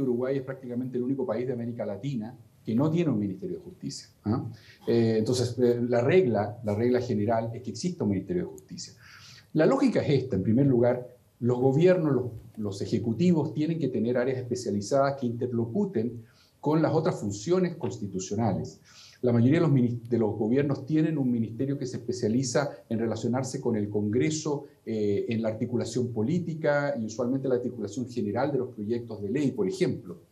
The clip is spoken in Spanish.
Uruguay es prácticamente el único país de América Latina que no tiene un Ministerio de Justicia. ¿ah? Eh, entonces, eh, la, regla, la regla general es que exista un Ministerio de Justicia. La lógica es esta, en primer lugar, los gobiernos, los, los ejecutivos tienen que tener áreas especializadas que interlocuten con las otras funciones constitucionales. La mayoría de los, gobiernos tienen un ministerio que se especializa en relacionarse con el Congreso eh, en la articulación política y usualmente la articulación general de los proyectos de ley, por ejemplo.